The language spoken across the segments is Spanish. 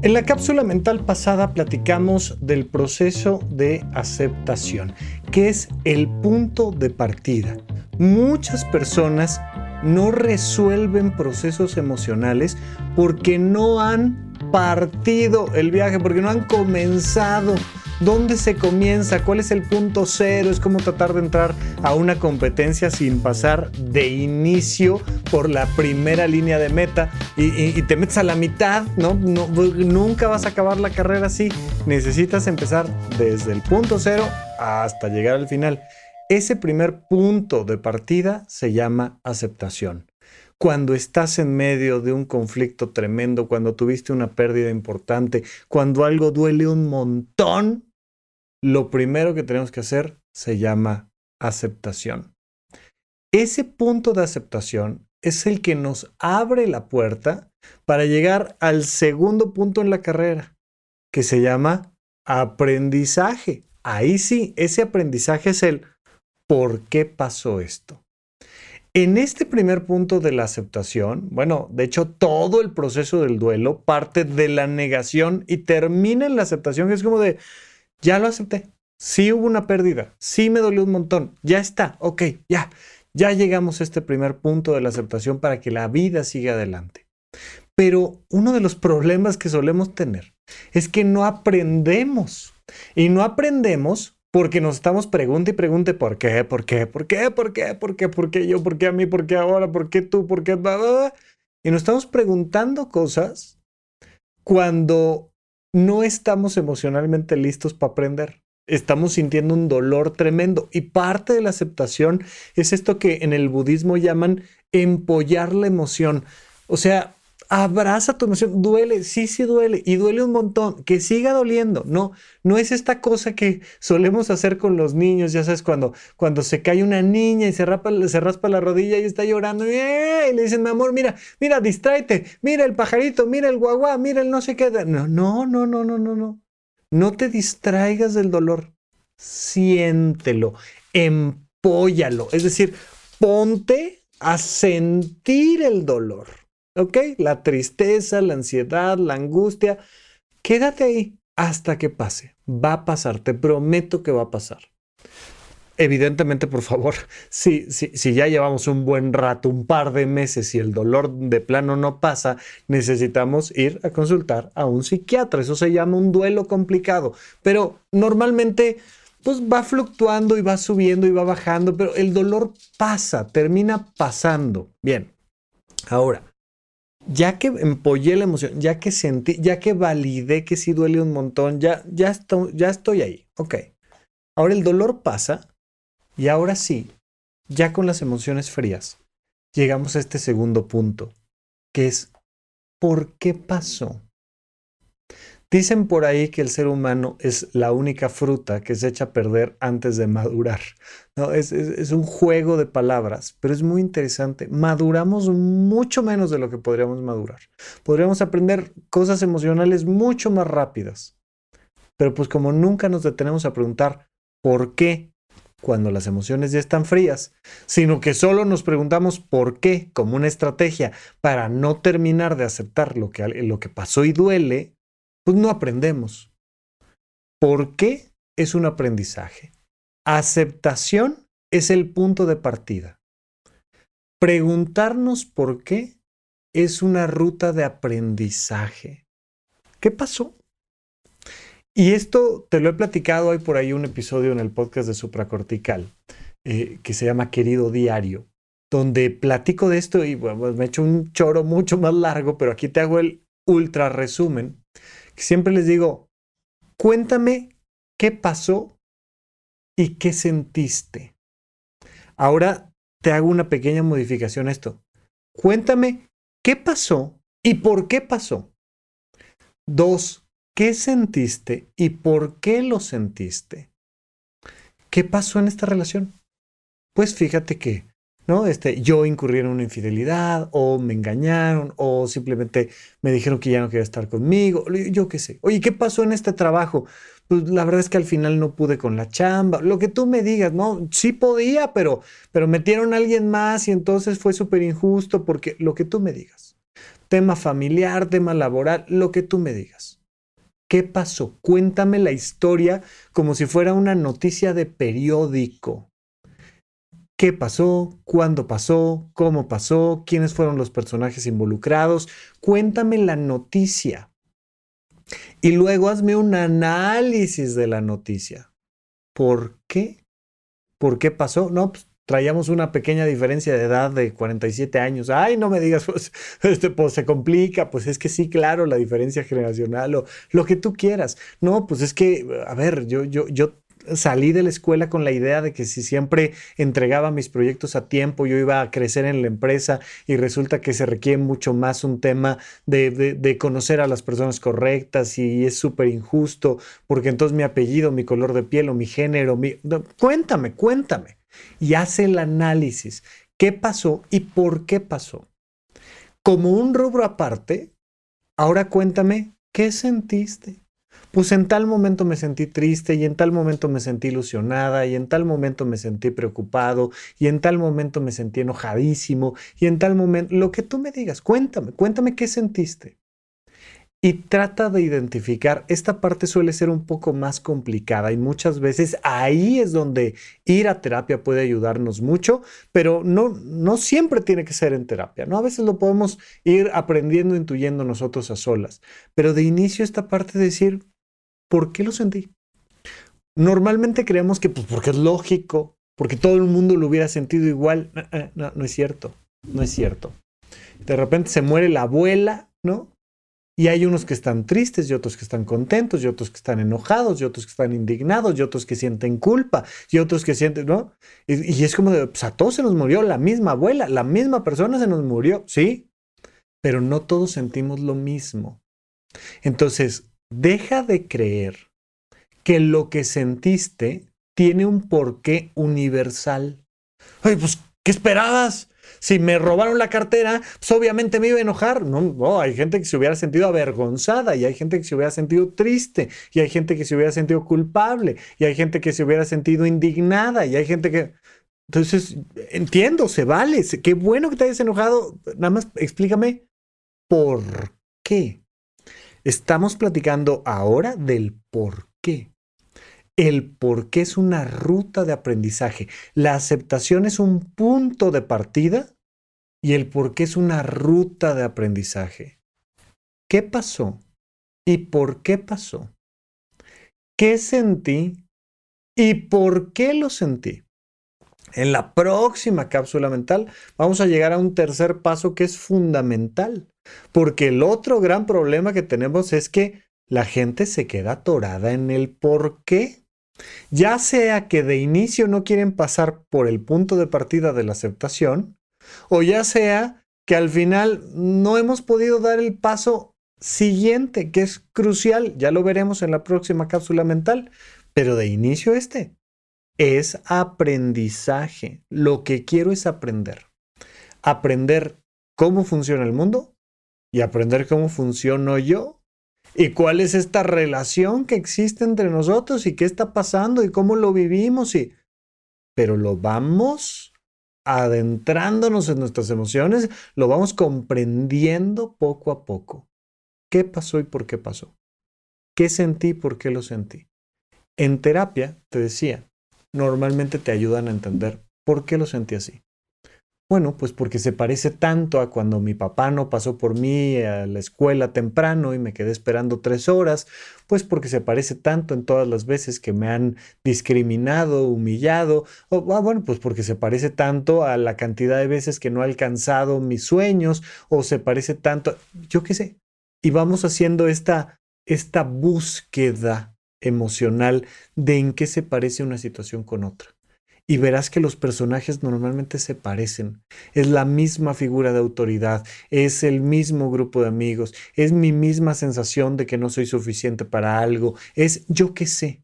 En la cápsula mental pasada platicamos del proceso de aceptación, que es el punto de partida. Muchas personas no resuelven procesos emocionales porque no han partido el viaje, porque no han comenzado ¿Dónde se comienza? ¿Cuál es el punto cero? Es como tratar de entrar a una competencia sin pasar de inicio por la primera línea de meta y, te metes a la mitad, ¿no? ¿no? Nunca vas a acabar la carrera así. Necesitas empezar desde el punto cero hasta llegar al final. Ese primer punto de partida se llama aceptación cuando estás en medio de un conflicto tremendo, cuando tuviste una pérdida importante, cuando algo duele un montón, lo primero que tenemos que hacer se llama aceptación. Ese punto de aceptación es el que nos abre la puerta para llegar al segundo punto en la carrera, que se llama aprendizaje. Ahí sí, ese aprendizaje es el ¿por qué pasó esto? En este primer punto de la aceptación, bueno, de hecho todo el proceso del duelo parte de la negación y termina en la aceptación, que es como de, ya lo acepté. Sí hubo una pérdida, sí me dolió un montón, ya está, ok, ya, ya llegamos a este primer punto de la aceptación para que la vida siga adelante. Pero uno de los problemas que solemos tener es que no aprendemos. Y no aprendemos porque nos estamos pregunte y pregunte por qué, por qué, por qué, por qué, por qué, por qué yo, por qué a mí, por qué ahora, por qué tú, por qué... Y nos estamos preguntando cosas cuando no estamos emocionalmente listos para aprender. Estamos sintiendo un dolor tremendo y parte de la aceptación es esto que en el budismo llaman empollar la emoción. O sea, abraza tu emoción, duele, sí, sí duele y duele un montón, que siga doliendo, no, no es esta cosa que solemos hacer con los niños, ya sabes, cuando, cuando se cae una niña y se, se raspa la rodilla y está llorando y, le dicen, mi amor, mira, mira, distráete, mira el pajarito, mira el guagua, mira el no sé qué, no, no, no, no, no, no, no, no te distraigas del dolor, siéntelo, empóllalo, es decir, ponte a sentir el dolor. ¿Ok? La tristeza, la ansiedad, la angustia. Quédate ahí hasta que pase. Va a pasar, te prometo que va a pasar. Evidentemente, por favor, si, si, si ya llevamos un buen rato, un par de meses y el dolor de plano no pasa, necesitamos ir a consultar a un psiquiatra. Eso se llama un duelo complicado. Pero normalmente pues va fluctuando y va subiendo y va bajando, pero el dolor pasa, termina pasando. Bien, ahora, ya que empollé la emoción, ya que sentí, ya que validé que sí duele un montón, ya, ya, estoy, ya estoy ahí. Ok. Ahora el dolor pasa y ahora sí, ya con las emociones frías, llegamos a este segundo punto, que es, ¿por qué pasó? Dicen por ahí que el ser humano es la única fruta que se echa a perder antes de madurar. ¿no? Es, un juego de palabras, pero es muy interesante. Maduramos mucho menos de lo que podríamos madurar. Podríamos aprender cosas emocionales mucho más rápidas. Pero pues como nunca nos detenemos a preguntar por qué cuando las emociones ya están frías, sino que solo nos preguntamos por qué como una estrategia para no terminar de aceptar lo que, lo que pasó y duele, pues no aprendemos. ¿Por qué es un aprendizaje? Aceptación es el punto de partida. Preguntarnos por qué es una ruta de aprendizaje. ¿Qué pasó? Y esto te lo he platicado, hay por ahí un episodio en el podcast de Supracortical eh, que se llama Querido Diario, donde platico de echo y bueno, me he hecho un choro mucho más largo, pero aquí te hago el ultra resumen siempre les digo, cuéntame qué pasó y qué sentiste. Ahora te hago una pequeña modificación a esto. Cuéntame qué pasó y por qué pasó. Dos, ¿qué sentiste y por qué lo sentiste? ¿Qué pasó en esta relación? Pues fíjate que ¿no? Este, yo incurrí en una infidelidad, o me engañaron, o simplemente me dijeron que ya no quería estar conmigo, yo qué sé. Oye, ¿qué pasó en este trabajo? Pues la verdad es que al final no pude con la chamba, lo que tú me digas, ¿no? Sí podía, pero, pero metieron a alguien más y entonces fue súper injusto porque lo que tú me digas. tema familiar, tema laboral, lo que tú me digas. ¿Qué pasó? Cuéntame la historia como si fuera una noticia de periódico. ¿Qué pasó? ¿Cuándo pasó? ¿Cómo pasó? ¿Quiénes fueron los personajes involucrados? Cuéntame la noticia. Y luego hazme un análisis de la noticia. ¿Por qué? ¿Por qué pasó? No, pues traíamos una pequeña diferencia de edad de 47 años. Ay, no me digas, pues, este, pues se complica. Pues es que sí, claro, la diferencia generacional o lo que tú quieras. No, pues es que, a ver, yo, yo, yo salí de la escuela con la idea de que si siempre entregaba mis proyectos a tiempo, yo iba a crecer en la empresa y resulta que se requiere mucho más un tema de, conocer a las personas correctas y es súper injusto porque entonces mi apellido, mi color de piel o mi género, mi... cuéntame, cuéntame y hace el análisis. ¿Qué pasó y por qué pasó? Como un rubro aparte, ahora cuéntame, ¿qué sentiste? Pues en tal momento me sentí triste y en tal momento me sentí ilusionada y en tal momento me sentí preocupado y en tal momento me sentí enojadísimo y en tal momento, lo que tú me digas, cuéntame, cuéntame qué sentiste y trata de identificar. Esta parte suele ser un poco más complicada y muchas veces ahí es donde ir a terapia puede ayudarnos mucho, pero no, no siempre tiene que ser en terapia, ¿no? A veces lo podemos ir aprendiendo, intuyendo nosotros a solas, pero de inicio esta parte de decir, ¿por qué lo sentí? Normalmente creemos que pues, porque es lógico, porque todo el mundo lo hubiera sentido igual. no, no es cierto, no es cierto. De repente se muere la abuela, ¿no? Y hay unos que están tristes y otros que están contentos y otros que están enojados y otros que están indignados y otros que sienten culpa y otros que sienten, ¿no? Y, es como de, pues a todos se nos murió la misma abuela, la misma persona se nos murió, sí, pero no todos sentimos lo mismo. Entonces, deja de creer que lo que sentiste tiene un porqué universal. Ay, pues, ¿qué esperabas? Si me robaron la cartera, pues obviamente me iba a enojar. No, hay gente que se hubiera sentido avergonzada y hay gente que se hubiera sentido triste y hay gente que se hubiera sentido culpable y hay gente que se hubiera sentido indignada y hay gente que... Entonces, entiendo, se vale. Qué bueno que te hayas enojado. Nada más explícame por qué. Estamos platicando ahora del por qué. El por qué es una ruta de aprendizaje. La aceptación es un punto de partida y el por qué es una ruta de aprendizaje. ¿Qué pasó? ¿Y por qué pasó? ¿Qué sentí? ¿Y por qué lo sentí? En la próxima cápsula mental vamos a llegar a un tercer paso que es fundamental, porque el otro gran problema que tenemos es que la gente se queda atorada en el por qué. Ya sea que de inicio no quieren pasar por el punto de partida de la aceptación, o ya sea que al final no hemos podido dar el paso siguiente, que es crucial, ya lo veremos en la próxima cápsula mental, pero de inicio este es aprendizaje. Lo que quiero es aprender. Aprender cómo funciona el mundo y aprender cómo funciono yo y cuál es esta relación que existe entre nosotros y qué está pasando y cómo lo vivimos y pero lo vamos adentrándonos en nuestras emociones, lo vamos comprendiendo poco a poco. ¿Qué pasó y por qué pasó? ¿Qué sentí y por qué lo sentí? En terapia, te decía, normalmente te ayudan a entender por qué lo sentí así. Bueno, pues porque se parece tanto a cuando mi papá no pasó por mí a la escuela temprano y me quedé esperando tres horas, pues porque se parece tanto en todas las veces que me han discriminado, humillado, o ah, bueno, pues porque se parece tanto a la cantidad de veces que no he alcanzado mis sueños, o se parece tanto, yo qué sé. Y vamos haciendo esta, esta búsqueda emocional de en qué se parece una situación con otra y verás que los personajes normalmente se parecen. Es la misma figura de autoridad, es el mismo grupo de amigos, es mi misma sensación de que no soy suficiente para algo, es yo qué sé.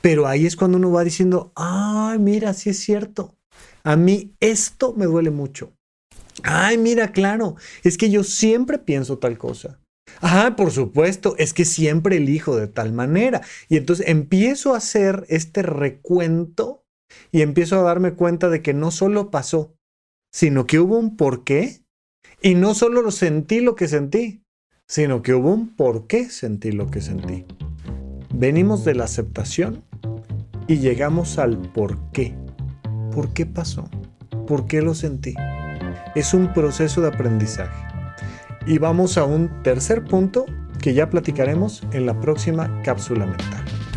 Pero ahí es cuando uno va diciendo, ay, mira, sí es cierto. A mí esto me duele mucho. Ay, mira, claro, es que yo siempre pienso tal cosa. Ah, por supuesto, es que siempre elijo de tal manera. Y entonces empiezo a hacer este recuento y empiezo a darme cuenta de que no solo pasó, sino que hubo un porqué Y no solo lo sentí lo que sentí, sino que hubo un por qué sentí lo que sentí. Venimos de la aceptación y llegamos al por qué. ¿Por qué pasó? ¿Por qué lo sentí? Es un proceso de aprendizaje. Y vamos a un tercer punto que ya platicaremos en la próxima cápsula mental.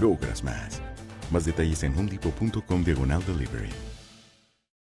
logras más. Más detalles en homedepot.com diagonal delivery.